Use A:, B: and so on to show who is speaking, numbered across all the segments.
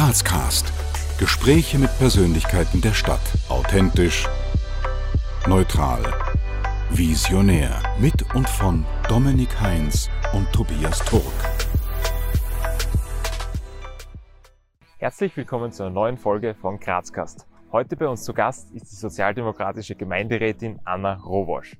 A: Grazcast. Gespräche mit Persönlichkeiten der Stadt. Authentisch, neutral, visionär. Mit und von Dominik Heinz und Tobias Turk.
B: Herzlich willkommen zu einer neuen Folge von Grazcast. Heute bei uns zu Gast ist die sozialdemokratische Gemeinderätin Anna Rowosch.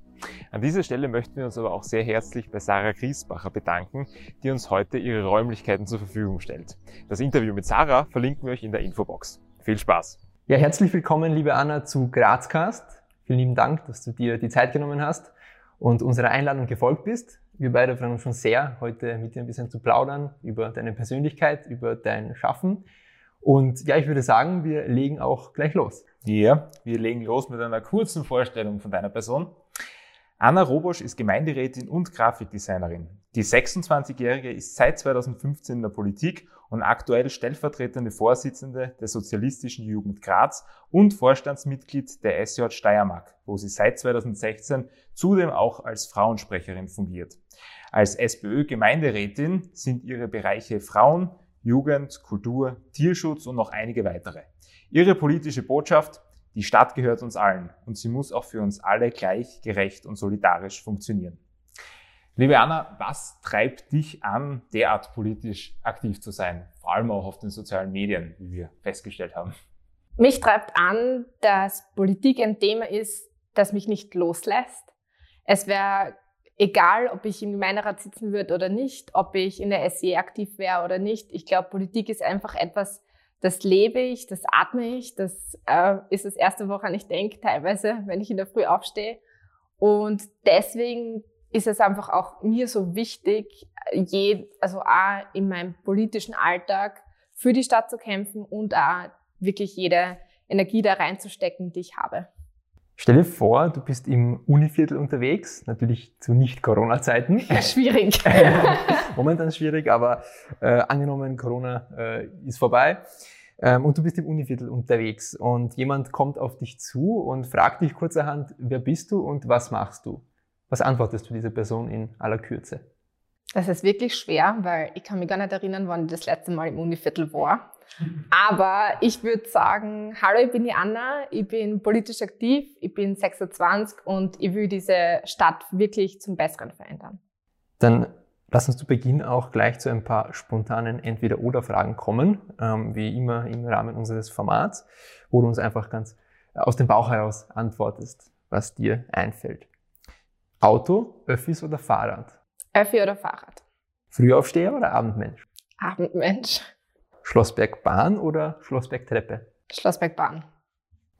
B: An dieser Stelle möchten wir uns aber auch sehr herzlich bei Sarah Griesbacher bedanken, die uns heute ihre Räumlichkeiten zur Verfügung stellt. Das Interview mit Sarah verlinken wir euch in der Infobox. Viel Spaß!
C: Ja, herzlich willkommen, liebe Anna, zu Grazcast. Vielen lieben Dank, dass du dir die Zeit genommen hast und unserer Einladung gefolgt bist. Wir beide freuen uns schon sehr, heute mit dir ein bisschen zu plaudern über deine Persönlichkeit, über dein Schaffen. Und ja, ich würde sagen, wir legen auch gleich los.
B: Ja, wir legen los mit einer kurzen Vorstellung von deiner Person. Anna Robosch ist Gemeinderätin und Grafikdesignerin. Die 26-Jährige ist seit 2015 in der Politik und aktuell stellvertretende Vorsitzende der Sozialistischen Jugend Graz und Vorstandsmitglied der SJ Steiermark, wo sie seit 2016 zudem auch als Frauensprecherin fungiert. Als SPÖ-Gemeinderätin sind ihre Bereiche Frauen, Jugend, Kultur, Tierschutz und noch einige weitere. Ihre politische Botschaft, die Stadt gehört uns allen und sie muss auch für uns alle gleich, gerecht und solidarisch funktionieren. Liebe Anna, was treibt dich an, derart politisch aktiv zu sein? Vor allem auch auf den sozialen Medien, wie wir festgestellt haben.
D: Mich treibt an, dass Politik ein Thema ist, das mich nicht loslässt. Es wäre egal, ob ich im Gemeinderat sitzen würde oder nicht, ob ich in der SE aktiv wäre oder nicht. Ich glaube, Politik ist einfach etwas, das lebe ich, das atme ich, das äh, ist das erste, woran ich denke, teilweise, wenn ich in der Früh aufstehe. Und deswegen ist es einfach auch mir so wichtig, je, also auch in meinem politischen Alltag für die Stadt zu kämpfen und auch wirklich jede Energie da reinzustecken, die ich habe.
C: Stell dir vor, du bist im Univiertel unterwegs, natürlich zu Nicht-Corona-Zeiten.
D: schwierig.
C: Momentan schwierig, aber äh, angenommen, Corona äh, ist vorbei ähm, und du bist im Univiertel unterwegs und jemand kommt auf dich zu und fragt dich kurzerhand, wer bist du und was machst du? Was antwortest du dieser Person in aller Kürze?
D: Das ist wirklich schwer, weil ich kann mich gar nicht erinnern, wann ich das letzte Mal im Univiertel war. Aber ich würde sagen, hallo, ich bin die Anna, ich bin politisch aktiv, ich bin 26 und ich will diese Stadt wirklich zum Besseren verändern.
C: Dann lass uns zu Beginn auch gleich zu ein paar spontanen Entweder-Oder-Fragen kommen, ähm, wie immer im Rahmen unseres Formats, wo du uns einfach ganz aus dem Bauch heraus antwortest, was dir einfällt. Auto, Öffis oder Fahrrad?
D: Öffi oder Fahrrad?
C: Frühaufsteher oder Abendmensch?
D: Abendmensch.
C: Schlossbergbahn oder Schlossbergtreppe?
D: Schlossbergbahn.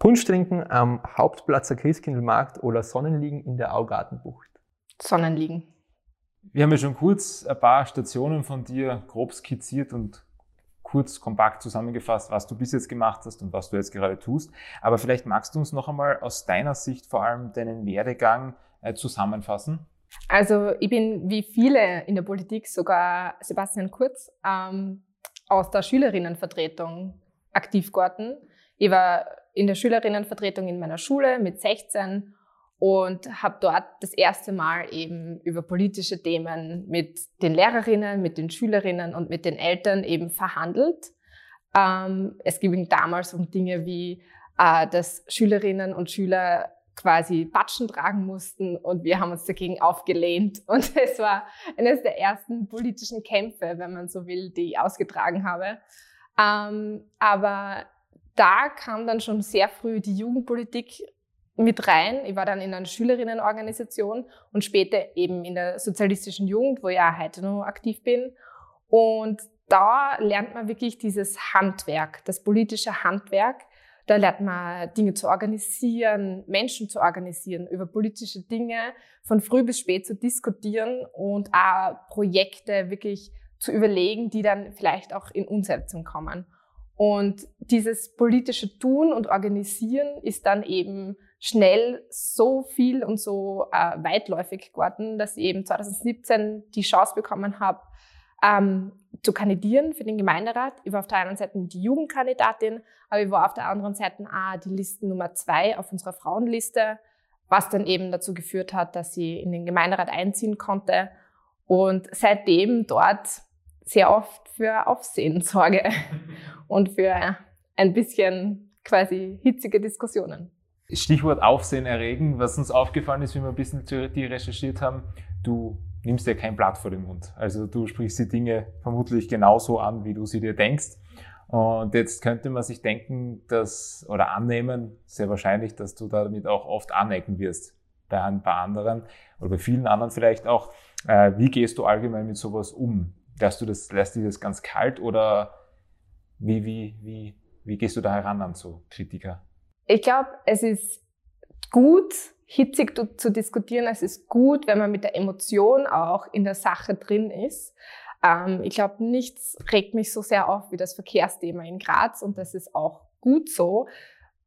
C: Punsch trinken am Hauptplatzer Christkindlmarkt oder Sonnenliegen in der Augartenbucht?
D: Sonnenliegen.
B: Wir haben ja schon kurz ein paar Stationen von dir grob skizziert und kurz kompakt zusammengefasst, was du bis jetzt gemacht hast und was du jetzt gerade tust. Aber vielleicht magst du uns noch einmal aus deiner Sicht vor allem deinen Werdegang äh, zusammenfassen?
D: Also ich bin wie viele in der Politik, sogar Sebastian Kurz, ähm, aus der Schülerinnenvertretung aktiv geworden. Ich war in der Schülerinnenvertretung in meiner Schule mit 16 und habe dort das erste Mal eben über politische Themen mit den Lehrerinnen, mit den Schülerinnen und mit den Eltern eben verhandelt. Ähm, es ging damals um Dinge wie, äh, dass Schülerinnen und Schüler quasi Batschen tragen mussten und wir haben uns dagegen aufgelehnt. Und es war eines der ersten politischen Kämpfe, wenn man so will, die ich ausgetragen habe. Ähm, aber da kam dann schon sehr früh die Jugendpolitik mit rein. Ich war dann in einer Schülerinnenorganisation und später eben in der sozialistischen Jugend, wo ich auch heute noch aktiv bin. Und da lernt man wirklich dieses Handwerk, das politische Handwerk, da lernt man Dinge zu organisieren, Menschen zu organisieren, über politische Dinge von früh bis spät zu diskutieren und auch Projekte wirklich zu überlegen, die dann vielleicht auch in Umsetzung kommen. Und dieses politische Tun und Organisieren ist dann eben schnell so viel und so äh, weitläufig geworden, dass ich eben 2017 die Chance bekommen habe, ähm, zu kandidieren für den Gemeinderat. Ich war auf der einen Seite die Jugendkandidatin, aber ich war auf der anderen Seite auch die Listen Nummer zwei auf unserer Frauenliste, was dann eben dazu geführt hat, dass sie in den Gemeinderat einziehen konnte und seitdem dort sehr oft für Aufsehen sorge. und für ein bisschen quasi hitzige Diskussionen.
B: Stichwort Aufsehen erregen, was uns aufgefallen ist, wie wir ein bisschen dir recherchiert haben, du nimmst dir kein Blatt vor den Mund. Also du sprichst die Dinge vermutlich genauso an, wie du sie dir denkst. Und jetzt könnte man sich denken, dass, oder annehmen, sehr wahrscheinlich, dass du damit auch oft anecken wirst bei ein paar anderen oder bei vielen anderen vielleicht auch. Äh, wie gehst du allgemein mit sowas um? Lässt du das, lässt dich das ganz kalt oder wie, wie, wie, wie gehst du da heran an so Kritiker?
D: Ich glaube, es ist gut, hitzig zu, diskutieren. Es ist gut, wenn man mit der Emotion auch in der Sache drin ist. Ähm, ich glaube, nichts regt mich so sehr auf wie das Verkehrsthema in Graz und das ist auch gut so,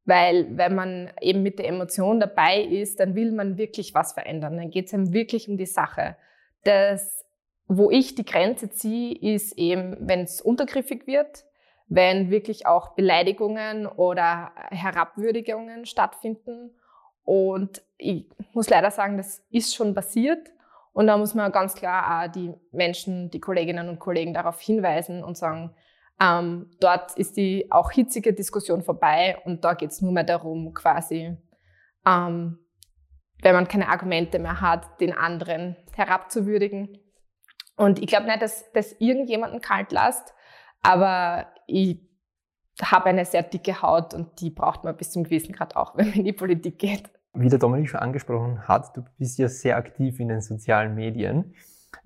D: weil wenn man eben mit der Emotion dabei ist, dann will man wirklich was verändern. Dann geht es einem wirklich um die Sache. Das, wo ich die Grenze ziehe, ist eben, wenn es untergriffig wird, wenn wirklich auch Beleidigungen oder Herabwürdigungen stattfinden. Und ich muss leider sagen, das ist schon passiert. Und da muss man ganz klar auch die Menschen, die Kolleginnen und Kollegen darauf hinweisen und sagen, ähm, dort ist die auch hitzige Diskussion vorbei und da geht es nur mehr darum, quasi, ähm, wenn man keine Argumente mehr hat, den anderen herabzuwürdigen. Und ich glaube nicht, dass das irgendjemanden kalt lässt, aber ich habe eine sehr dicke Haut und die braucht man bis zum gewissen Grad auch, wenn man in die Politik geht.
C: Wie der Dominik schon angesprochen hat, du bist ja sehr aktiv in den sozialen Medien.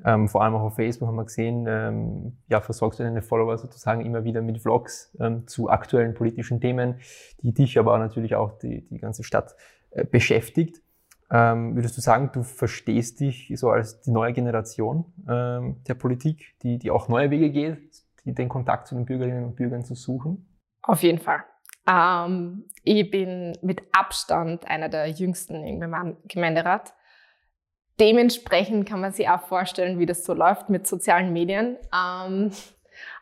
C: Ähm, vor allem auch auf Facebook haben wir gesehen, ähm, ja, versorgst du deine Follower sozusagen immer wieder mit Vlogs ähm, zu aktuellen politischen Themen, die dich aber natürlich auch die, die ganze Stadt äh, beschäftigt. Ähm, würdest du sagen, du verstehst dich so als die neue Generation ähm, der Politik, die, die auch neue Wege geht, die den Kontakt zu den Bürgerinnen und Bürgern zu suchen?
D: Auf jeden Fall. Ähm, ich bin mit Abstand einer der jüngsten im Gemeinderat. Dementsprechend kann man sich auch vorstellen, wie das so läuft mit sozialen Medien. Ähm,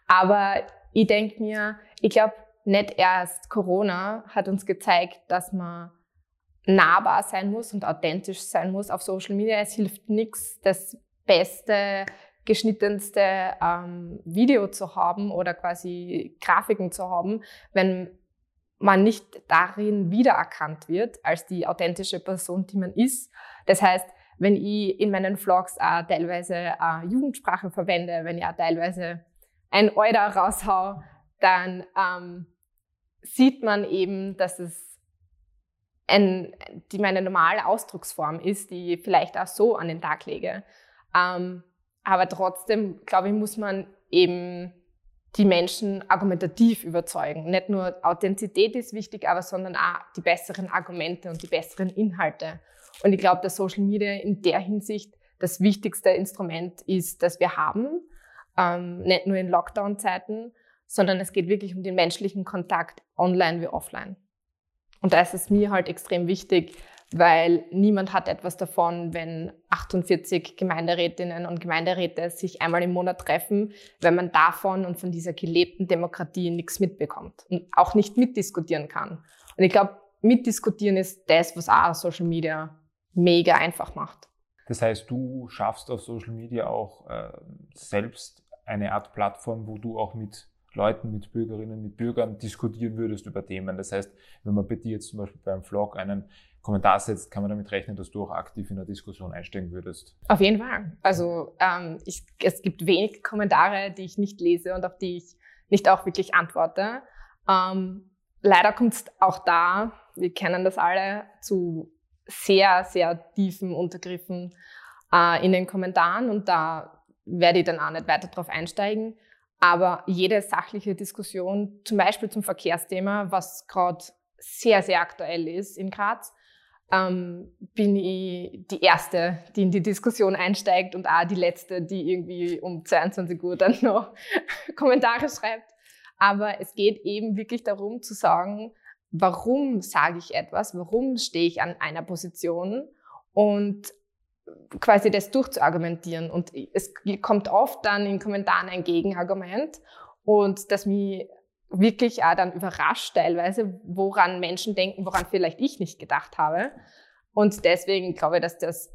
D: aber ich denke mir, ich glaube, nicht erst Corona hat uns gezeigt, dass man nahbar sein muss und authentisch sein muss auf Social Media. Es hilft nichts, das beste, geschnittenste ähm, Video zu haben oder quasi Grafiken zu haben, wenn man nicht darin wiedererkannt wird als die authentische Person, die man ist. Das heißt, wenn ich in meinen Vlogs auch teilweise äh, Jugendsprache verwende, wenn ich auch teilweise ein Euder raushau, dann ähm, sieht man eben, dass es ein, die meine normale Ausdrucksform ist, die ich vielleicht auch so an den Tag lege. Ähm, aber trotzdem, glaube ich, muss man eben die Menschen argumentativ überzeugen. Nicht nur Authentizität ist wichtig, aber sondern auch die besseren Argumente und die besseren Inhalte. Und ich glaube, dass Social Media in der Hinsicht das wichtigste Instrument ist, das wir haben. Ähm, nicht nur in Lockdown-Zeiten, sondern es geht wirklich um den menschlichen Kontakt online wie offline. Und da ist es mir halt extrem wichtig, weil niemand hat etwas davon, wenn 48 Gemeinderätinnen und Gemeinderäte sich einmal im Monat treffen, wenn man davon und von dieser gelebten Demokratie nichts mitbekommt und auch nicht mitdiskutieren kann. Und ich glaube, mitdiskutieren ist das, was auch Social Media mega einfach macht.
B: Das heißt, du schaffst auf Social Media auch äh, selbst eine Art Plattform, wo du auch mit Leuten, mit Bürgerinnen, mit Bürgern diskutieren würdest über Themen. Das heißt, wenn man bei dir jetzt zum Beispiel beim Vlog einen Kommentar setzt, kann man damit rechnen, dass du auch aktiv in der Diskussion einsteigen würdest.
D: Auf jeden Fall. Also ähm, ich, es gibt wenig Kommentare, die ich nicht lese und auf die ich nicht auch wirklich antworte. Ähm, leider kommt es auch da, wir kennen das alle, zu sehr, sehr tiefen Untergriffen äh, in den Kommentaren und da werde ich dann auch nicht weiter drauf einsteigen. Aber jede sachliche Diskussion, zum Beispiel zum Verkehrsthema, was gerade sehr, sehr aktuell ist in Graz, ähm, bin ich die Erste, die in die Diskussion einsteigt und auch die Letzte, die irgendwie um 22 Uhr dann noch Kommentare schreibt. Aber es geht eben wirklich darum zu sagen, warum sage ich etwas, warum stehe ich an einer Position und quasi das durchzuargumentieren. Und es kommt oft dann in Kommentaren ein Gegenargument und das mich wirklich auch dann überrascht teilweise, woran Menschen denken, woran vielleicht ich nicht gedacht habe. Und deswegen glaube ich, dass das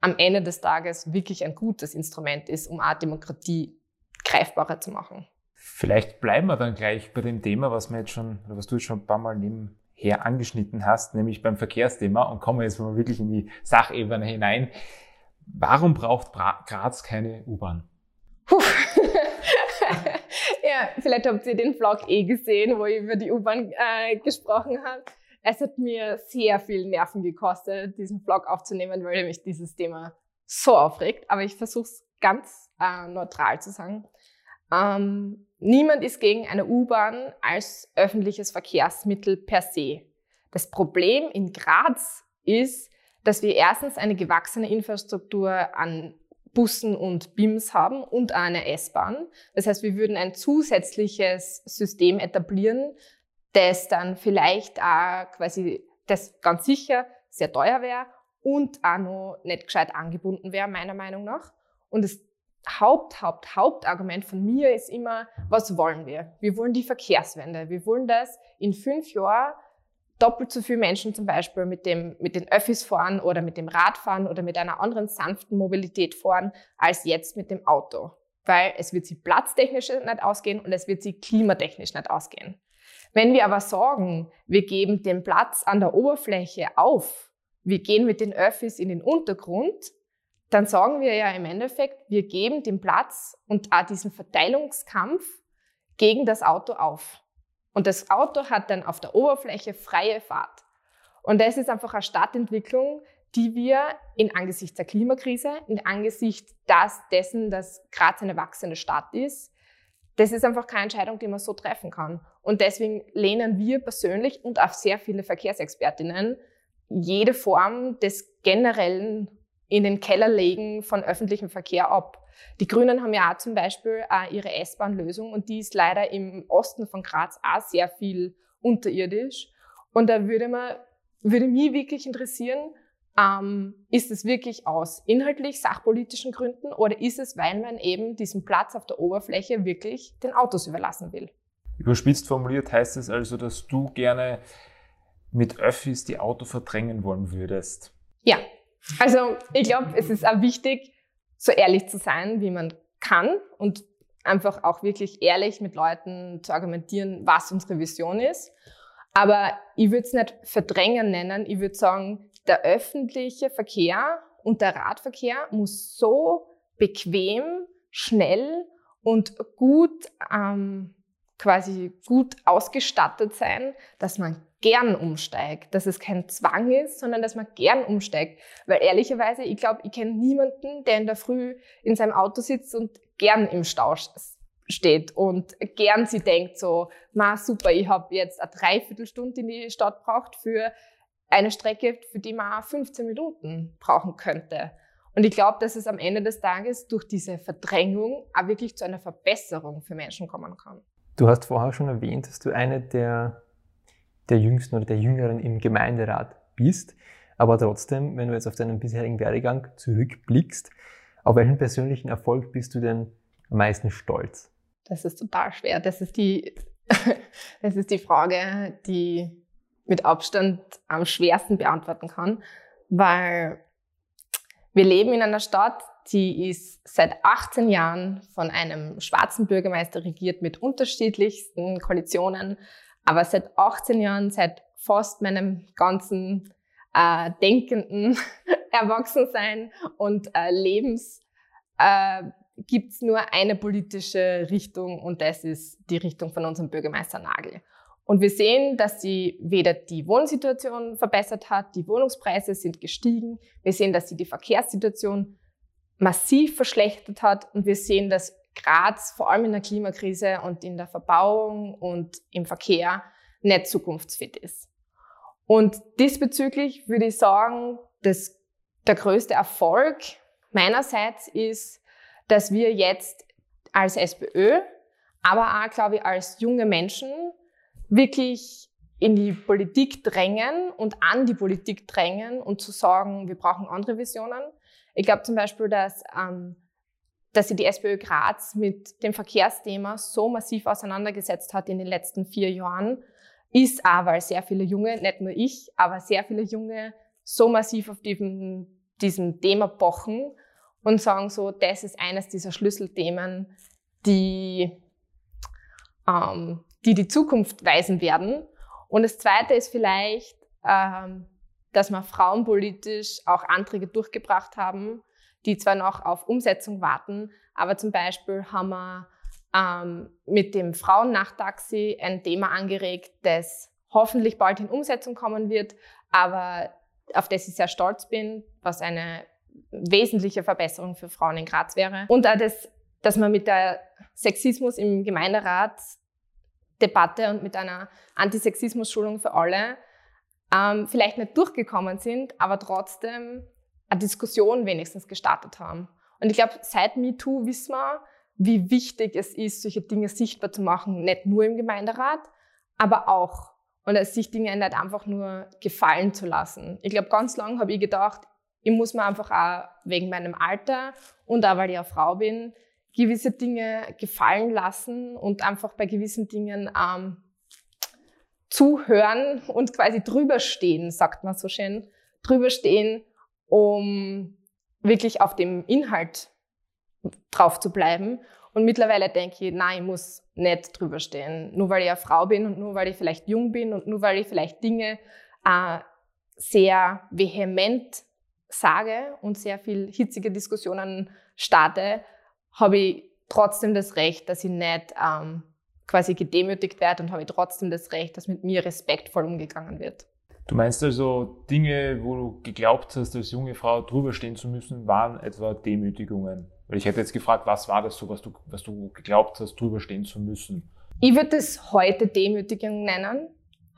D: am Ende des Tages wirklich ein gutes Instrument ist, um auch Demokratie greifbarer zu machen.
B: Vielleicht bleiben wir dann gleich bei dem Thema, was wir jetzt schon, oder was du jetzt schon ein paar Mal nebenher angeschnitten hast, nämlich beim Verkehrsthema und kommen jetzt mal wirklich in die Sachebene hinein. Warum braucht Graz keine U-Bahn?
D: Ja, vielleicht habt ihr den Vlog eh gesehen, wo ich über die U-Bahn äh, gesprochen habe. Es hat mir sehr viel Nerven gekostet, diesen Vlog aufzunehmen, weil mich dieses Thema so aufregt. Aber ich versuche es ganz äh, neutral zu sagen. Ähm, niemand ist gegen eine U-Bahn als öffentliches Verkehrsmittel per se. Das Problem in Graz ist, dass wir erstens eine gewachsene Infrastruktur an Bussen und BIMs haben und eine S-Bahn. Das heißt, wir würden ein zusätzliches System etablieren, das dann vielleicht auch quasi, das ganz sicher sehr teuer wäre und auch noch nicht gescheit angebunden wäre, meiner Meinung nach. Und das Haupt, Haupt, Hauptargument von mir ist immer, was wollen wir? Wir wollen die Verkehrswende. Wir wollen, dass in fünf Jahren doppelt so viele Menschen zum Beispiel mit, dem, mit den Öffis fahren oder mit dem Radfahren oder mit einer anderen sanften Mobilität fahren, als jetzt mit dem Auto. Weil es wird sie platztechnisch nicht ausgehen und es wird sie klimatechnisch nicht ausgehen. Wenn wir aber sagen, wir geben den Platz an der Oberfläche auf, wir gehen mit den Öffis in den Untergrund, dann sagen wir ja im Endeffekt, wir geben den Platz und auch diesen Verteilungskampf gegen das Auto auf. Und das Auto hat dann auf der Oberfläche freie Fahrt. Und das ist einfach eine Stadtentwicklung, die wir in Angesicht der Klimakrise, in Angesicht das, dessen, dass Graz eine wachsende Stadt ist, das ist einfach keine Entscheidung, die man so treffen kann. Und deswegen lehnen wir persönlich und auch sehr viele Verkehrsexpertinnen jede Form des generellen in den Keller legen von öffentlichem Verkehr ab. Die Grünen haben ja auch zum Beispiel auch ihre S-Bahn-Lösung und die ist leider im Osten von Graz auch sehr viel unterirdisch. Und da würde, man, würde mich wirklich interessieren, ähm, ist es wirklich aus inhaltlich sachpolitischen Gründen oder ist es, weil man eben diesen Platz auf der Oberfläche wirklich den Autos überlassen will?
B: Überspitzt formuliert heißt es also, dass du gerne mit Öffis die Auto verdrängen wollen würdest.
D: Ja, also ich glaube, es ist auch wichtig, so ehrlich zu sein, wie man kann und einfach auch wirklich ehrlich mit Leuten zu argumentieren, was unsere Vision ist. Aber ich würde es nicht verdrängen nennen. Ich würde sagen, der öffentliche Verkehr und der Radverkehr muss so bequem, schnell und gut ähm, quasi gut ausgestattet sein, dass man gern umsteigt, dass es kein Zwang ist, sondern dass man gern umsteigt. Weil ehrlicherweise, ich glaube, ich kenne niemanden, der in der Früh in seinem Auto sitzt und gern im Stau steht und gern sie denkt so, na super, ich habe jetzt eine Dreiviertelstunde in die Stadt braucht für eine Strecke, für die man 15 Minuten brauchen könnte. Und ich glaube, dass es am Ende des Tages durch diese Verdrängung auch wirklich zu einer Verbesserung für Menschen kommen kann.
C: Du hast vorher schon erwähnt, dass du eine der, der Jüngsten oder der Jüngeren im Gemeinderat bist. Aber trotzdem, wenn du jetzt auf deinen bisherigen Werdegang zurückblickst, auf welchen persönlichen Erfolg bist du denn am meisten stolz?
D: Das ist total schwer. Das ist die, das ist die Frage, die mit Abstand am schwersten beantworten kann, weil wir leben in einer Stadt, die ist seit 18 Jahren von einem schwarzen Bürgermeister regiert mit unterschiedlichsten Koalitionen. Aber seit 18 Jahren, seit fast meinem ganzen äh, denkenden Erwachsensein und äh, Lebens äh, gibt's nur eine politische Richtung und das ist die Richtung von unserem Bürgermeister Nagel. Und wir sehen, dass sie weder die Wohnsituation verbessert hat, die Wohnungspreise sind gestiegen. Wir sehen, dass sie die Verkehrssituation massiv verschlechtert hat. Und wir sehen, dass Graz vor allem in der Klimakrise und in der Verbauung und im Verkehr nicht zukunftsfit ist. Und diesbezüglich würde ich sagen, dass der größte Erfolg meinerseits ist, dass wir jetzt als SPÖ, aber auch, glaube ich, als junge Menschen wirklich in die Politik drängen und an die Politik drängen und zu sagen, wir brauchen andere Visionen. Ich glaube zum Beispiel, dass, ähm, dass sich die SPÖ Graz mit dem Verkehrsthema so massiv auseinandergesetzt hat in den letzten vier Jahren, ist auch, weil sehr viele Junge, nicht nur ich, aber sehr viele Junge so massiv auf diesem, diesem Thema pochen und sagen so, das ist eines dieser Schlüsselthemen, die ähm, die die Zukunft weisen werden. Und das Zweite ist vielleicht, ähm, dass wir frauenpolitisch auch Anträge durchgebracht haben, die zwar noch auf Umsetzung warten, aber zum Beispiel haben wir ähm, mit dem Frauennachttaxi ein Thema angeregt, das hoffentlich bald in Umsetzung kommen wird, aber auf das ich sehr stolz bin, was eine wesentliche Verbesserung für Frauen in Graz wäre. Und auch das, dass man mit der Sexismus im Gemeinderat Debatte und mit einer Antisexismus-Schulung für alle ähm, vielleicht nicht durchgekommen sind, aber trotzdem eine Diskussion wenigstens gestartet haben. Und ich glaube, seit MeToo wissen wir, wie wichtig es ist, solche Dinge sichtbar zu machen, nicht nur im Gemeinderat, aber auch. Und sich Dinge nicht einfach nur gefallen zu lassen. Ich glaube, ganz lange habe ich gedacht, ich muss mir einfach auch wegen meinem Alter und auch weil ich eine Frau bin, gewisse Dinge gefallen lassen und einfach bei gewissen Dingen ähm, zuhören und quasi drüber stehen, sagt man so schön, drüber stehen, um wirklich auf dem Inhalt drauf zu bleiben. Und mittlerweile denke ich, nein, ich muss nicht drüber stehen. Nur weil ich eine Frau bin und nur weil ich vielleicht jung bin und nur weil ich vielleicht Dinge äh, sehr vehement sage und sehr viel hitzige Diskussionen starte, habe ich trotzdem das Recht, dass ich nicht ähm, quasi gedemütigt werde und habe ich trotzdem das Recht, dass mit mir respektvoll umgegangen wird.
B: Du meinst also, Dinge, wo du geglaubt hast, als junge Frau drüber stehen zu müssen, waren etwa Demütigungen? Weil ich hätte jetzt gefragt, was war das so, was du, was du geglaubt hast, drüber stehen zu müssen?
D: Ich würde es heute Demütigung nennen,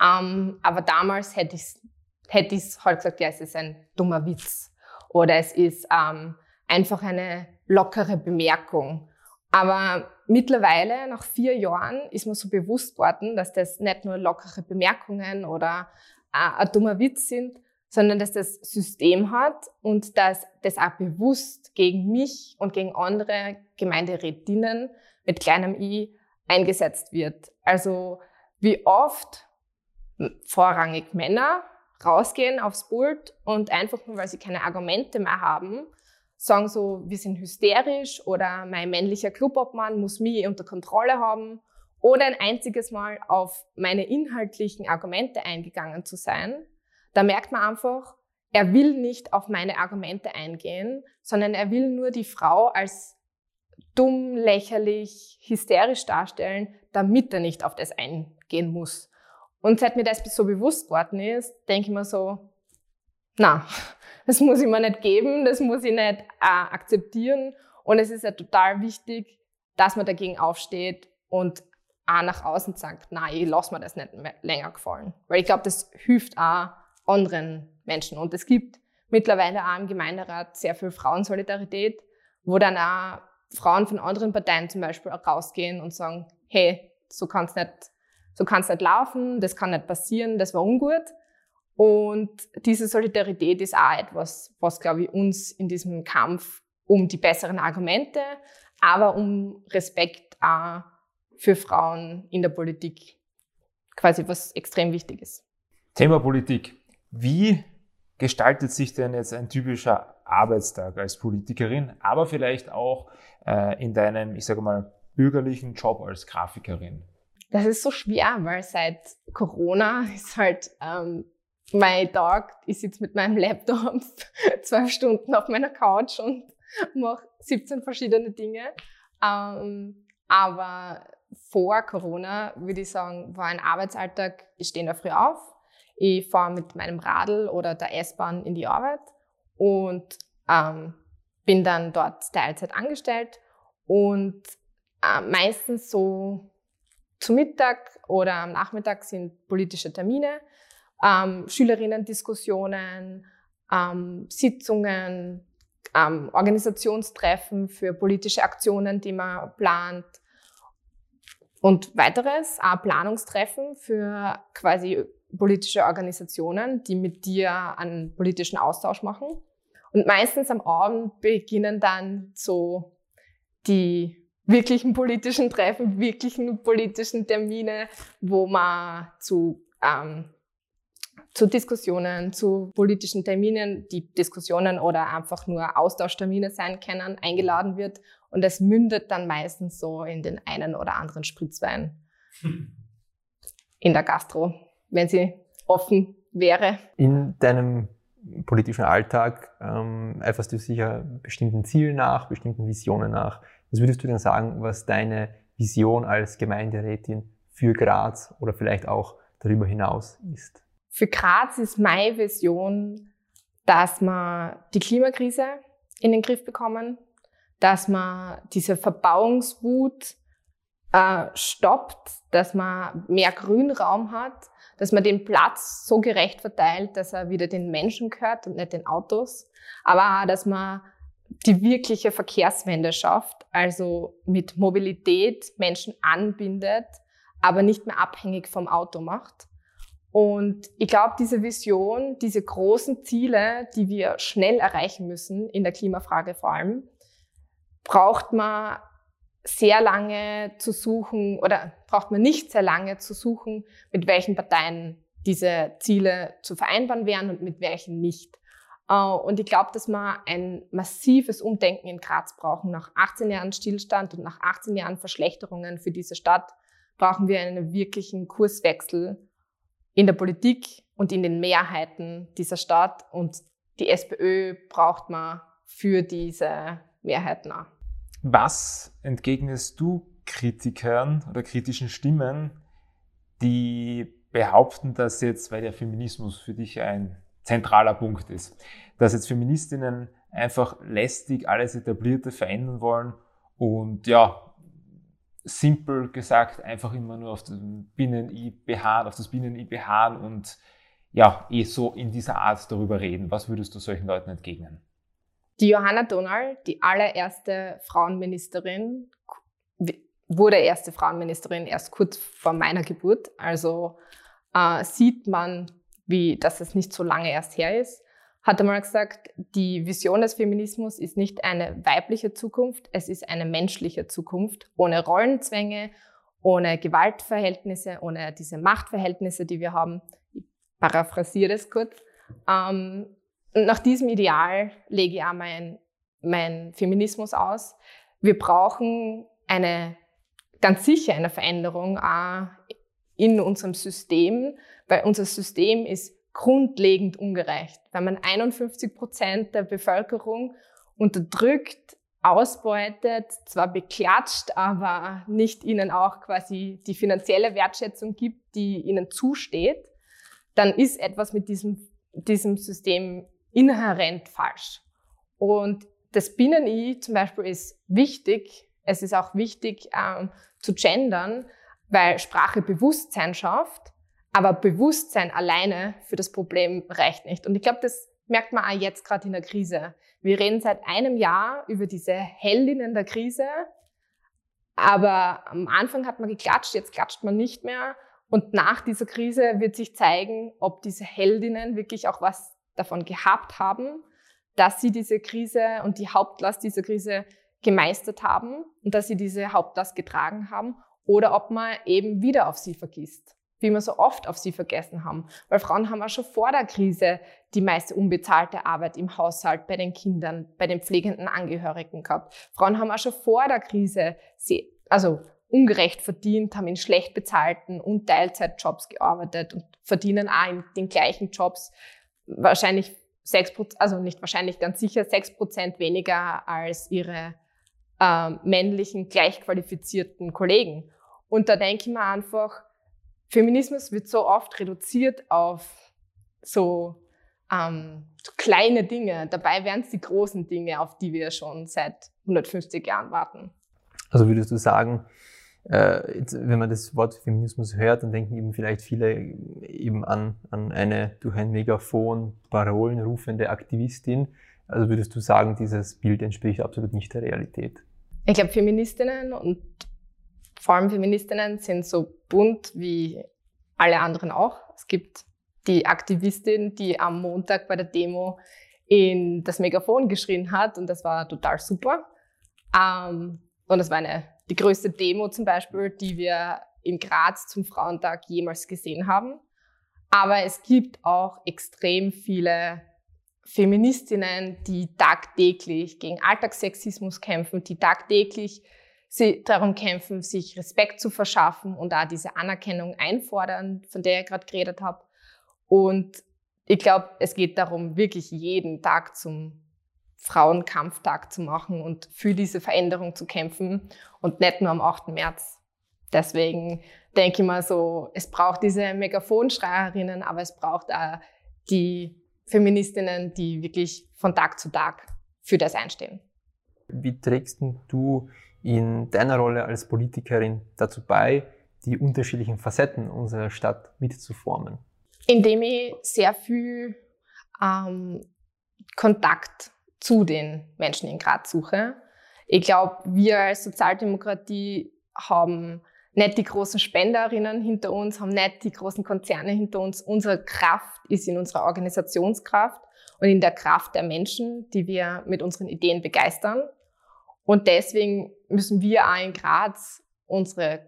D: ähm, aber damals hätte ich es hätte halt gesagt, ja, es ist ein dummer Witz oder es ist ähm, einfach eine lockere Bemerkung. Aber mittlerweile, nach vier Jahren, ist mir so bewusst worden, dass das nicht nur lockere Bemerkungen oder äh, ein dummer Witz sind, sondern dass das System hat und dass das auch bewusst gegen mich und gegen andere Gemeinderätinnen mit kleinem i eingesetzt wird. Also wie oft vorrangig Männer rausgehen aufs Pult und einfach nur, weil sie keine Argumente mehr haben, sagen so, wir sind hysterisch oder mein männlicher Clubobmann muss mich unter Kontrolle haben oder ein einziges Mal auf meine inhaltlichen Argumente eingegangen zu sein, da merkt man einfach, er will nicht auf meine Argumente eingehen, sondern er will nur die Frau als dumm, lächerlich, hysterisch darstellen, damit er nicht auf das eingehen muss. Und seit mir das so bewusst geworden ist, denke ich mir so, na, das muss ich mir nicht geben, das muss ich nicht äh, akzeptieren. Und es ist ja total wichtig, dass man dagegen aufsteht und auch nach außen sagt, nein, ich lasse mir das nicht länger gefallen. Weil ich glaube, das hilft auch anderen Menschen. Und es gibt mittlerweile auch im Gemeinderat sehr viel Frauensolidarität, wo dann auch Frauen von anderen Parteien zum Beispiel auch rausgehen und sagen, hey, so kann es nicht, so kann's nicht laufen, das kann nicht passieren, das war ungut. Und diese Solidarität ist auch etwas, was, glaube ich, uns in diesem Kampf um die besseren Argumente, aber um Respekt auch für Frauen in der Politik quasi was extrem wichtig ist.
B: Thema Politik. Wie gestaltet sich denn jetzt ein typischer Arbeitstag als Politikerin, aber vielleicht auch äh, in deinem, ich sage mal, bürgerlichen Job als Grafikerin?
D: Das ist so schwer, weil seit Corona ist halt ähm, mein Tag, ich sitze mit meinem Laptop zwölf Stunden auf meiner Couch und mache 17 verschiedene Dinge. Ähm, aber vor Corona würde ich sagen, war ein Arbeitsalltag, ich stehe der Früh auf, ich fahre mit meinem Radl oder der S-Bahn in die Arbeit und ähm, bin dann dort Teilzeit angestellt und äh, meistens so zu Mittag oder am Nachmittag sind politische Termine, ähm, Schülerinnen-Diskussionen, ähm, Sitzungen, ähm, Organisationstreffen für politische Aktionen, die man plant und weiteres, auch Planungstreffen für quasi politische Organisationen, die mit dir einen politischen Austausch machen. Und meistens am Abend beginnen dann so die wirklichen politischen Treffen, wirklichen politischen Termine, wo man zu, ähm, zu Diskussionen, zu politischen Terminen, die Diskussionen oder einfach nur Austauschtermine sein können, eingeladen wird. Und es mündet dann meistens so in den einen oder anderen Spritzwein. In der Gastro, wenn sie offen wäre.
C: In deinem politischen Alltag ähm, eiferst du sicher bestimmten Zielen nach, bestimmten Visionen nach. Was würdest du denn sagen, was deine Vision als Gemeinderätin für Graz oder vielleicht auch darüber hinaus ist?
D: Für Graz ist meine Vision, dass wir die Klimakrise in den Griff bekommen, dass man diese Verbauungswut äh, stoppt, dass man mehr Grünraum hat, dass man den Platz so gerecht verteilt, dass er wieder den Menschen gehört und nicht den Autos, aber auch, dass man die wirkliche Verkehrswende schafft, also mit Mobilität Menschen anbindet, aber nicht mehr abhängig vom Auto macht. Und ich glaube, diese Vision, diese großen Ziele, die wir schnell erreichen müssen, in der Klimafrage vor allem, braucht man sehr lange zu suchen oder braucht man nicht sehr lange zu suchen, mit welchen Parteien diese Ziele zu vereinbaren wären und mit welchen nicht. Äh, und ich glaube, dass wir ein massives Umdenken in Graz brauchen. Nach 18 Jahren Stillstand und nach 18 Jahren Verschlechterungen für diese Stadt brauchen wir einen wirklichen Kurswechsel in der Politik und in den Mehrheiten dieser Stadt. Und die SPÖ braucht man für diese Mehrheiten auch.
B: Was entgegnest du Kritikern oder kritischen Stimmen, die behaupten, dass jetzt, weil der Feminismus für dich ein zentraler Punkt ist, dass jetzt Feministinnen einfach lästig alles Etablierte verändern wollen und ja, simpel gesagt, einfach immer nur auf den Binnen-I auf das Binnen-I beharren und ja, eh so in dieser Art darüber reden. Was würdest du solchen Leuten entgegnen?
D: Die Johanna Donal, die allererste Frauenministerin, wurde erste Frauenministerin erst kurz vor meiner Geburt. Also äh, sieht man, wie, dass es nicht so lange erst her ist. Hat einmal gesagt, die Vision des Feminismus ist nicht eine weibliche Zukunft, es ist eine menschliche Zukunft, ohne Rollenzwänge, ohne Gewaltverhältnisse, ohne diese Machtverhältnisse, die wir haben. Ich paraphrasiere das kurz. Ähm, nach diesem Ideal lege ich auch mein, mein Feminismus aus. Wir brauchen eine, ganz sicher eine Veränderung auch in unserem System, weil unser System ist grundlegend ungerecht. Wenn man 51 Prozent der Bevölkerung unterdrückt, ausbeutet, zwar beklatscht, aber nicht ihnen auch quasi die finanzielle Wertschätzung gibt, die ihnen zusteht, dann ist etwas mit diesem, diesem System inhärent falsch. Und das Binnen-I zum Beispiel ist wichtig. Es ist auch wichtig ähm, zu gendern, weil Sprache Bewusstsein schafft. Aber Bewusstsein alleine für das Problem reicht nicht. Und ich glaube, das merkt man auch jetzt gerade in der Krise. Wir reden seit einem Jahr über diese Heldinnen der Krise. Aber am Anfang hat man geklatscht, jetzt klatscht man nicht mehr. Und nach dieser Krise wird sich zeigen, ob diese Heldinnen wirklich auch was davon gehabt haben, dass sie diese Krise und die Hauptlast dieser Krise gemeistert haben und dass sie diese Hauptlast getragen haben oder ob man eben wieder auf sie vergisst, wie wir so oft auf sie vergessen haben. Weil Frauen haben auch schon vor der Krise die meiste unbezahlte Arbeit im Haushalt, bei den Kindern, bei den pflegenden Angehörigen gehabt. Frauen haben auch schon vor der Krise, also ungerecht verdient, haben in schlecht bezahlten und Teilzeitjobs gearbeitet und verdienen auch in den gleichen Jobs wahrscheinlich sechs Prozent, also nicht wahrscheinlich, ganz sicher sechs Prozent weniger als ihre äh, männlichen, gleichqualifizierten Kollegen. Und da denke ich mir einfach, Feminismus wird so oft reduziert auf so, ähm, so kleine Dinge. Dabei wären es die großen Dinge, auf die wir schon seit 150 Jahren warten.
C: Also würdest du sagen, äh, wenn man das Wort Feminismus hört, dann denken eben vielleicht viele eben an, an eine durch ein Megafon Parolen rufende Aktivistin. Also würdest du sagen, dieses Bild entspricht absolut nicht der Realität?
D: Ich glaube, Feministinnen und vor allem Feministinnen sind so bunt wie alle anderen auch. Es gibt die Aktivistin, die am Montag bei der Demo in das Megafon geschrien hat und das war total super. Ähm, und das war eine die größte Demo zum Beispiel, die wir in Graz zum Frauentag jemals gesehen haben. Aber es gibt auch extrem viele Feministinnen, die tagtäglich gegen Alltagssexismus kämpfen, die tagtäglich darum kämpfen, sich Respekt zu verschaffen und da diese Anerkennung einfordern, von der ich gerade geredet habe. Und ich glaube, es geht darum, wirklich jeden Tag zum Frauenkampftag zu machen und für diese Veränderung zu kämpfen und nicht nur am 8. März. Deswegen denke ich mal so, es braucht diese Megafonschreierinnen, aber es braucht auch die Feministinnen, die wirklich von Tag zu Tag für das einstehen.
C: Wie trägst du in deiner Rolle als Politikerin dazu bei, die unterschiedlichen Facetten unserer Stadt mitzuformen?
D: Indem ich sehr viel ähm, Kontakt zu den Menschen in Graz suche. Ich glaube, wir als Sozialdemokratie haben nicht die großen Spenderinnen hinter uns, haben nicht die großen Konzerne hinter uns. Unsere Kraft ist in unserer Organisationskraft und in der Kraft der Menschen, die wir mit unseren Ideen begeistern. Und deswegen müssen wir auch in Graz unsere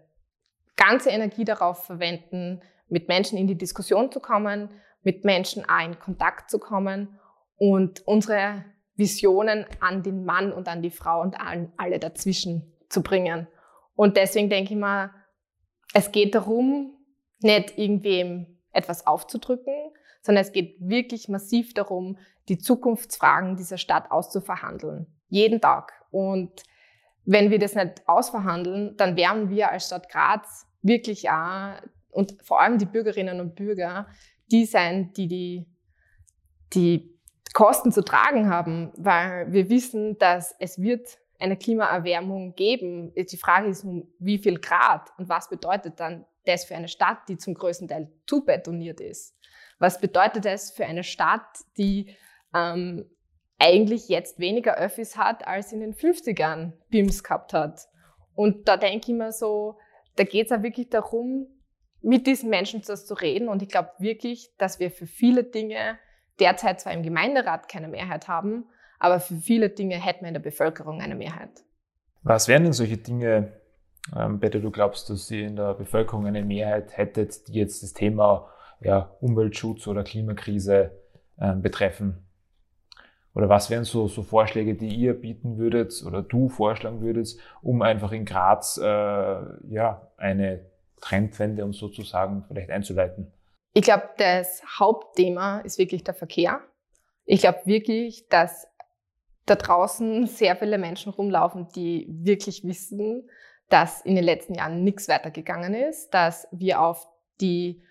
D: ganze Energie darauf verwenden, mit Menschen in die Diskussion zu kommen, mit Menschen auch in Kontakt zu kommen und unsere Visionen an den Mann und an die Frau und an alle dazwischen zu bringen. Und deswegen denke ich mal, es geht darum, nicht irgendwem etwas aufzudrücken, sondern es geht wirklich massiv darum, die Zukunftsfragen dieser Stadt auszuverhandeln. Jeden Tag. Und wenn wir das nicht ausverhandeln, dann werden wir als Stadt Graz wirklich auch und vor allem die Bürgerinnen und Bürger die sein, die die, die Kosten zu tragen haben, weil wir wissen, dass es wird eine Klimaerwärmung geben. Die Frage ist nun, wie viel Grad und was bedeutet dann das für eine Stadt, die zum größten Teil zu betoniert ist? Was bedeutet das für eine Stadt, die ähm, eigentlich jetzt weniger Öffis hat, als in den 50ern BIMS gehabt hat? Und da denke ich mir so, da geht es ja wirklich darum, mit diesen Menschen zu reden. Und ich glaube wirklich, dass wir für viele Dinge derzeit zwar im Gemeinderat keine Mehrheit haben, aber für viele Dinge hätten wir in der Bevölkerung eine Mehrheit.
B: Was wären denn solche Dinge, ähm, Bette, du glaubst, dass ihr in der Bevölkerung eine Mehrheit hättet, die jetzt das Thema ja, Umweltschutz oder Klimakrise ähm, betreffen? Oder was wären so, so Vorschläge, die ihr bieten würdet oder du vorschlagen würdest, um einfach in Graz äh, ja, eine Trendwende, um sozusagen vielleicht einzuleiten?
D: Ich glaube, das Hauptthema ist wirklich der Verkehr. Ich glaube wirklich, dass da draußen sehr viele Menschen rumlaufen, die wirklich wissen, dass in den letzten Jahren nichts weitergegangen ist, dass wir auf die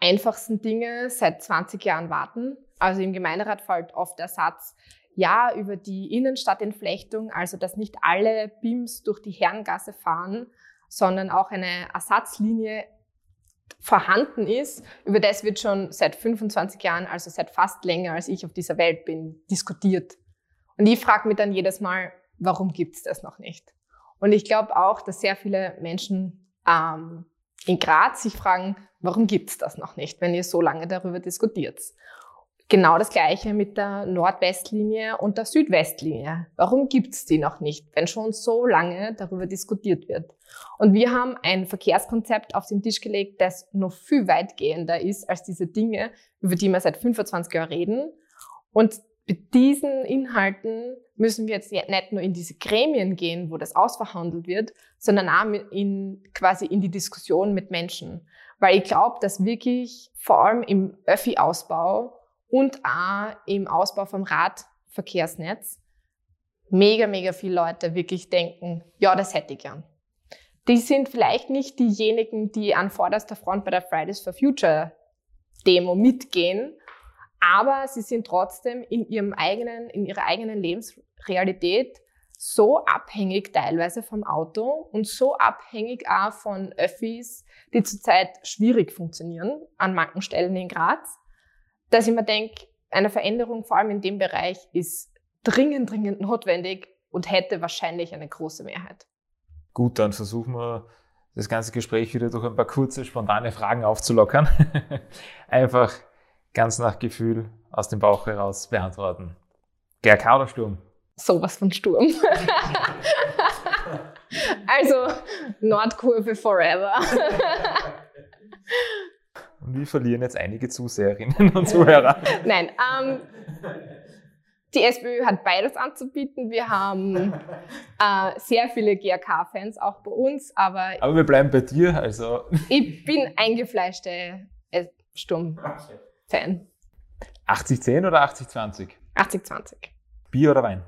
D: einfachsten Dinge seit 20 Jahren warten. Also im Gemeinderat fällt oft der Satz, ja, über die Innenstadtentflechtung, also dass nicht alle BIMs durch die Herrengasse fahren, sondern auch eine Ersatzlinie vorhanden ist, über das wird schon seit 25 Jahren, also seit fast länger als ich auf dieser Welt bin, diskutiert. Und ich frage mich dann jedes Mal, warum gibt es das noch nicht? Und ich glaube auch, dass sehr viele Menschen ähm, in Graz sich fragen, warum gibt es das noch nicht, wenn ihr so lange darüber diskutiert? Genau das Gleiche mit der Nordwestlinie und der Südwestlinie. Warum gibt es die noch nicht, wenn schon so lange darüber diskutiert wird? Und wir haben ein Verkehrskonzept auf den Tisch gelegt, das noch viel weitgehender ist als diese Dinge, über die wir seit 25 Jahren reden. Und mit diesen Inhalten müssen wir jetzt nicht nur in diese Gremien gehen, wo das ausverhandelt wird, sondern auch in, quasi in die Diskussion mit Menschen. Weil ich glaube, dass wirklich vor allem im Öffi-Ausbau und auch im Ausbau vom Radverkehrsnetz mega, mega viele Leute wirklich denken, ja, das hätte ich gern. Die sind vielleicht nicht diejenigen, die an vorderster Front bei der Fridays for Future Demo mitgehen, aber sie sind trotzdem in ihrem eigenen, in ihrer eigenen Lebensrealität so abhängig teilweise vom Auto und so abhängig auch von Öffis, die zurzeit schwierig funktionieren an manchen Stellen in Graz, dass ich mir denke, eine Veränderung vor allem in dem Bereich ist dringend, dringend notwendig und hätte wahrscheinlich eine große Mehrheit.
B: Gut, dann versuchen wir das ganze Gespräch wieder durch ein paar kurze, spontane Fragen aufzulockern. Einfach ganz nach Gefühl aus dem Bauch heraus beantworten. GRK oder Sturm?
D: Sowas von Sturm. also Nordkurve forever.
B: Und wir verlieren jetzt einige Zuseherinnen und Zuhörer.
D: Nein, ähm, Die SPÖ hat beides anzubieten. Wir haben äh, sehr viele GRK-Fans auch bei uns, aber.
B: Aber wir bleiben bei dir, also.
D: Ich bin eingefleischte äh, Sturm-Fan.
B: 80-10 oder 80-20?
D: 80-20.
B: Bier oder Wein?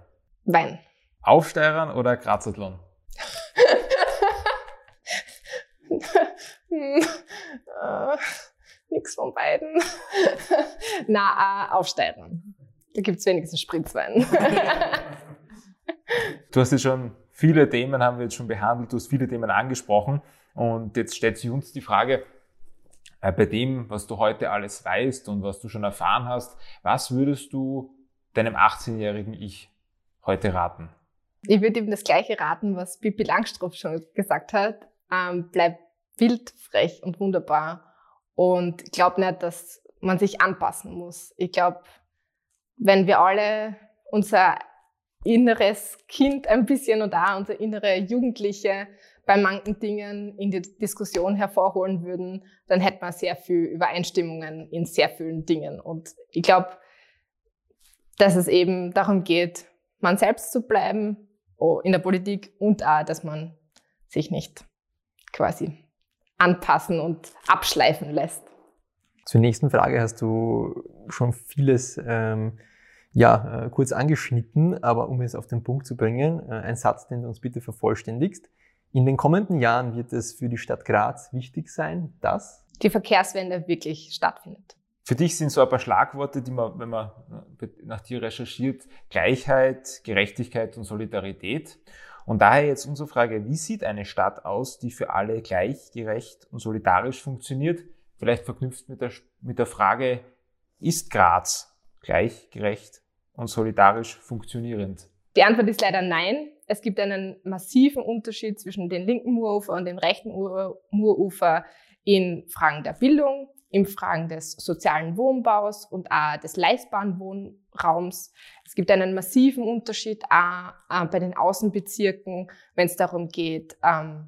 D: Wein.
B: Aufsteirern oder Grazathlon?
D: nix von beiden. Na, äh, Aufsteirern. Da gibt's wenigstens Spritzwein.
B: du hast jetzt schon viele Themen haben wir jetzt schon behandelt, du hast viele Themen angesprochen und jetzt stellt sich uns die Frage, äh, bei dem, was du heute alles weißt und was du schon erfahren hast, was würdest du deinem 18-jährigen Ich heute raten?
D: Ich würde ihm das gleiche raten, was Pippi Langstrumpf schon gesagt hat. Ähm, bleib wild, frech und wunderbar. Und ich glaube nicht, dass man sich anpassen muss. Ich glaube, wenn wir alle unser inneres Kind ein bisschen und auch unsere innere Jugendliche bei manchen Dingen in die Diskussion hervorholen würden, dann hätte man sehr viel Übereinstimmungen in sehr vielen Dingen. Und ich glaube, dass es eben darum geht, man selbst zu bleiben oh, in der Politik und auch, dass man sich nicht quasi anpassen und abschleifen lässt.
C: Zur nächsten Frage hast du schon vieles ähm, ja, äh, kurz angeschnitten, aber um es auf den Punkt zu bringen, äh, ein Satz, den du uns bitte vervollständigst. In den kommenden Jahren wird es für die Stadt Graz wichtig sein, dass
D: die Verkehrswende wirklich stattfindet.
B: Für dich sind so ein paar Schlagworte, die man, wenn man äh, nach dir recherchiert, Gleichheit, Gerechtigkeit und Solidarität. Und daher jetzt unsere Frage, wie sieht eine Stadt aus, die für alle gleich, gerecht und solidarisch funktioniert? Vielleicht verknüpft mit der, mit der Frage, ist Graz gleich, gerecht und solidarisch funktionierend?
D: Die Antwort ist leider nein. Es gibt einen massiven Unterschied zwischen den linken Murufer und den rechten Murufer in Fragen der Bildung, in Fragen des sozialen Wohnbaus und auch des leistbaren Wohnraums. Es gibt einen massiven Unterschied auch äh, bei den Außenbezirken, wenn es darum geht, ähm,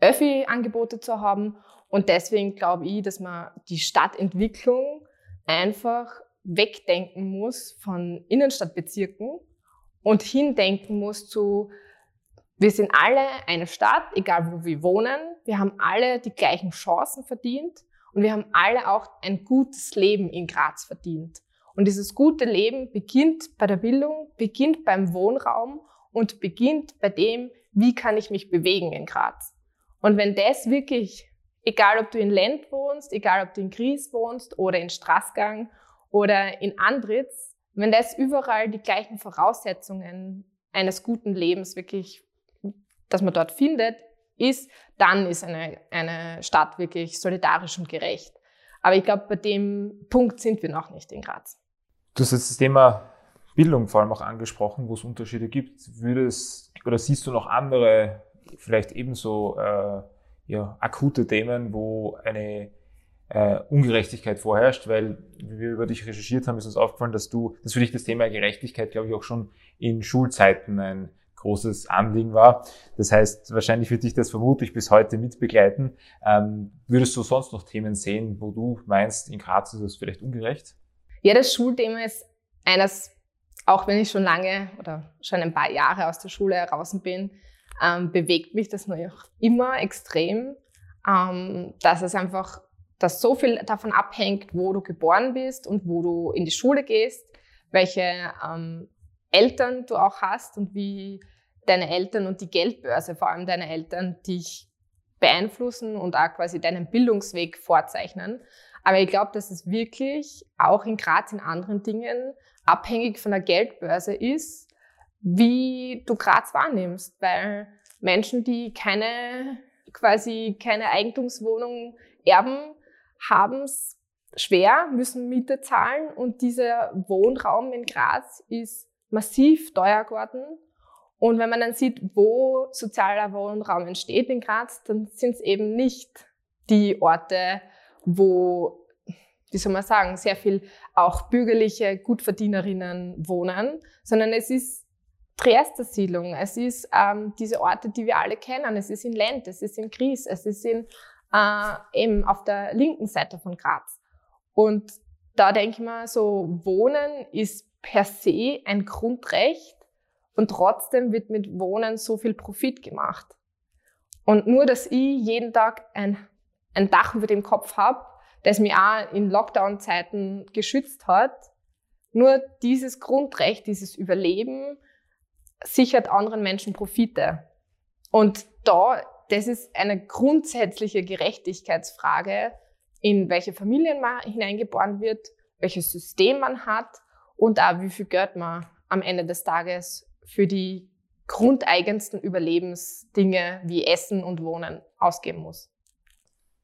D: Öffi-Angebote zu haben. Und deswegen glaube ich, dass man die Stadtentwicklung einfach wegdenken muss von Innenstadtbezirken und hindenken muss zu, wir sind alle eine Stadt, egal wo wir wohnen. Wir haben alle die gleichen Chancen verdient und wir haben alle auch ein gutes Leben in Graz verdient. Und dieses gute Leben beginnt bei der Bildung, beginnt beim Wohnraum und beginnt bei dem, wie kann ich mich bewegen in Graz. Und wenn das wirklich, egal ob du in Lent wohnst, egal ob du in Gries wohnst oder in Straßgang oder in Andritz, wenn das überall die gleichen Voraussetzungen eines guten Lebens wirklich, dass man dort findet, ist, dann ist eine, eine Stadt wirklich solidarisch und gerecht. Aber ich glaube, bei dem Punkt sind wir noch nicht in Graz.
B: Du hast jetzt das Thema Bildung vor allem auch angesprochen, wo es Unterschiede gibt. Würdest oder siehst du noch andere, vielleicht ebenso äh, ja, akute Themen, wo eine äh, Ungerechtigkeit vorherrscht, weil wie wir über dich recherchiert haben, ist uns aufgefallen, dass du, dass für dich das Thema Gerechtigkeit, glaube ich, auch schon in Schulzeiten ein großes Anliegen war. Das heißt, wahrscheinlich wird dich das vermutlich bis heute mitbegleiten. Ähm, würdest du sonst noch Themen sehen, wo du meinst, in Graz ist das vielleicht ungerecht?
D: Ja, das Schulthema ist eines, auch wenn ich schon lange oder schon ein paar Jahre aus der Schule heraus bin, ähm, bewegt mich das noch immer extrem, ähm, dass es einfach dass so viel davon abhängt, wo du geboren bist und wo du in die Schule gehst, welche ähm, Eltern du auch hast und wie deine Eltern und die Geldbörse, vor allem deine Eltern, dich beeinflussen und auch quasi deinen Bildungsweg vorzeichnen. Aber ich glaube, dass es wirklich auch in Graz in anderen Dingen abhängig von der Geldbörse ist, wie du Graz wahrnimmst, weil Menschen, die keine quasi keine Eigentumswohnung erben, haben es schwer, müssen Miete zahlen und dieser Wohnraum in Graz ist massiv teuer geworden. Und wenn man dann sieht, wo sozialer Wohnraum entsteht in Graz, dann sind es eben nicht die Orte, wo, wie soll man sagen, sehr viel auch bürgerliche Gutverdienerinnen wohnen, sondern es ist Triester-Siedlung, es ist ähm, diese Orte, die wir alle kennen, es ist in Lent, es ist in Gries, es ist in äh, eben auf der linken Seite von Graz. Und da denke ich mal, so Wohnen ist per se ein Grundrecht und trotzdem wird mit Wohnen so viel Profit gemacht. Und nur, dass ich jeden Tag ein, ein Dach über dem Kopf habe, das mich auch in Lockdown-Zeiten geschützt hat, nur dieses Grundrecht, dieses Überleben sichert anderen Menschen Profite. Und da, das ist eine grundsätzliche Gerechtigkeitsfrage, in welche Familien man hineingeboren wird, welches System man hat und auch wie viel Geld man am Ende des Tages für die grundeigensten Überlebensdinge wie Essen und Wohnen ausgeben muss.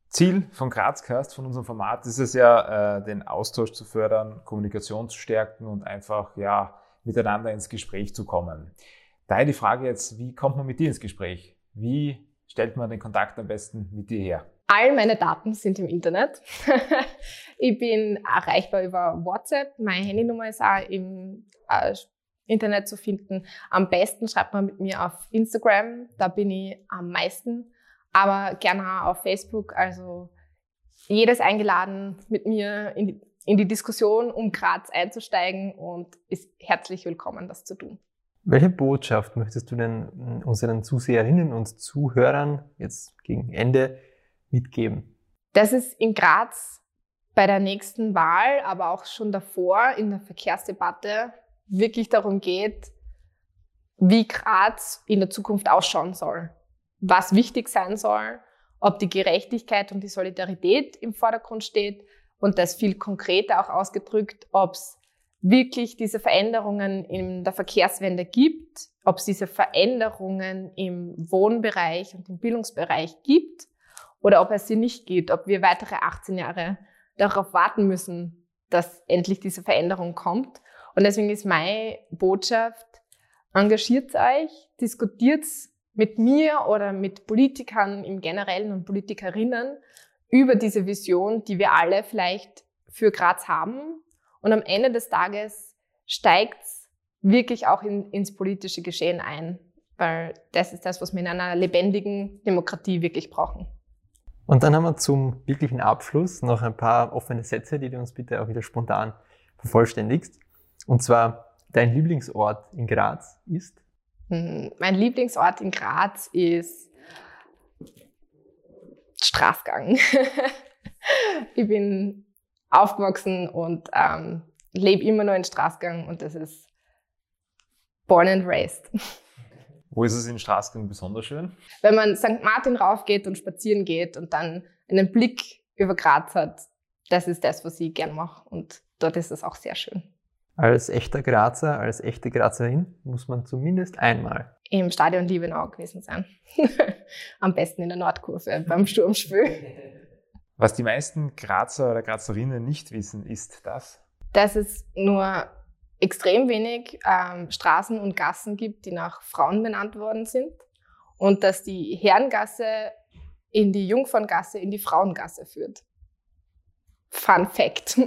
B: Ziel von Grazcast, von unserem Format, ist es ja, äh, den Austausch zu fördern, Kommunikation zu stärken und einfach ja miteinander ins Gespräch zu kommen. Daher die Frage jetzt, wie kommt man mit dir ins Gespräch? Wie stellt man den Kontakt am besten mit dir her?
D: All meine Daten sind im Internet. ich bin erreichbar über WhatsApp. Meine Handynummer ist auch im äh, Internet zu finden. Am besten schreibt man mit mir auf Instagram. Da bin ich am meisten. Aber gerne auch auf Facebook. Also jedes eingeladen, mit mir in die, in die Diskussion um Graz einzusteigen und ist herzlich willkommen, das zu tun.
C: Welche Botschaft möchtest du denn unseren Zuseherinnen und Zuhörern jetzt gegen Ende mitgeben?
D: Dass es in Graz bei der nächsten Wahl, aber auch schon davor in der Verkehrsdebatte wirklich darum geht, wie Graz in der Zukunft ausschauen soll, was wichtig sein soll, ob die Gerechtigkeit und die Solidarität im Vordergrund steht und das viel konkreter auch ausgedrückt, ob es wirklich diese Veränderungen in der Verkehrswende gibt, ob es diese Veränderungen im Wohnbereich und im Bildungsbereich gibt oder ob es sie nicht gibt, ob wir weitere 18 Jahre darauf warten müssen, dass endlich diese Veränderung kommt. Und deswegen ist meine Botschaft, engagiert euch, diskutiert mit mir oder mit Politikern im Generellen und Politikerinnen über diese Vision, die wir alle vielleicht für Graz haben und am Ende des Tages steigt es wirklich auch in, ins politische Geschehen ein, weil das ist das, was wir in einer lebendigen Demokratie wirklich brauchen.
C: Und dann haben wir zum wirklichen Abschluss noch ein paar offene Sätze, die du uns bitte auch wieder spontan vervollständigst. Und zwar, dein Lieblingsort in Graz ist?
D: Hm, mein Lieblingsort in Graz ist Straßgang. ich bin aufgewachsen und ähm, lebe immer noch in Straßgang und das ist born and raised.
B: Wo ist es in Straßgang besonders schön?
D: Wenn man St. Martin raufgeht und spazieren geht und dann einen Blick über Graz hat, das ist das, was ich gern mache und dort ist es auch sehr schön.
C: Als echter Grazer, als echte Grazerin muss man zumindest einmal
D: im Stadion Liebenau gewesen sein. Am besten in der Nordkurve beim Sturmspiel.
B: Was die meisten Grazer oder Grazerinnen nicht wissen, ist das?
D: Dass es nur extrem wenig ähm, Straßen und Gassen gibt, die nach Frauen benannt worden sind. Und dass die Herrengasse in die Jungferngasse, in die Frauengasse führt. Fun Fact.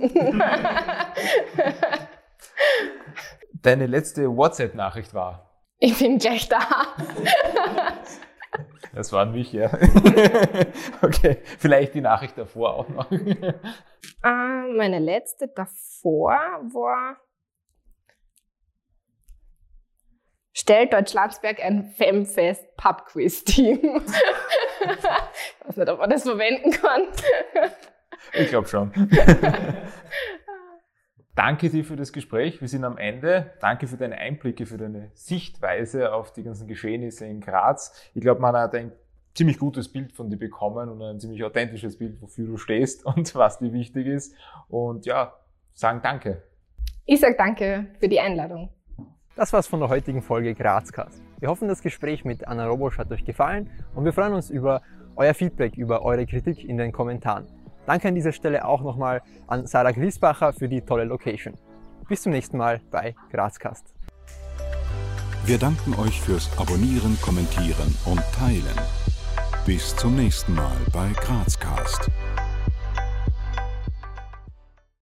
B: Deine letzte WhatsApp-Nachricht war?
D: Ich bin gleich da.
B: Das war an mich, ja. okay, vielleicht die Nachricht davor auch noch.
D: Uh, meine letzte davor war, stellt Deutschlandsberg ein Femfest Pubquiz-Team. ich weiß nicht, ob man das verwenden kann.
B: ich glaube schon. Danke dir für das Gespräch. Wir sind am Ende. Danke für deine Einblicke, für deine Sichtweise auf die ganzen Geschehnisse in Graz. Ich glaube, man hat ein ziemlich gutes Bild von dir bekommen und ein ziemlich authentisches Bild, wofür du stehst und was dir wichtig ist. Und ja, sagen Danke.
D: Ich sage Danke für die Einladung.
C: Das war's von der heutigen Folge Grazcast. Wir hoffen, das Gespräch mit Anna Robosch hat euch gefallen und wir freuen uns über euer Feedback, über eure Kritik in den Kommentaren. Danke an dieser Stelle auch nochmal an Sarah Griesbacher für die tolle Location. Bis zum nächsten Mal bei Grazcast.
A: Wir danken euch fürs Abonnieren, Kommentieren und Teilen. Bis zum nächsten Mal bei Grazcast.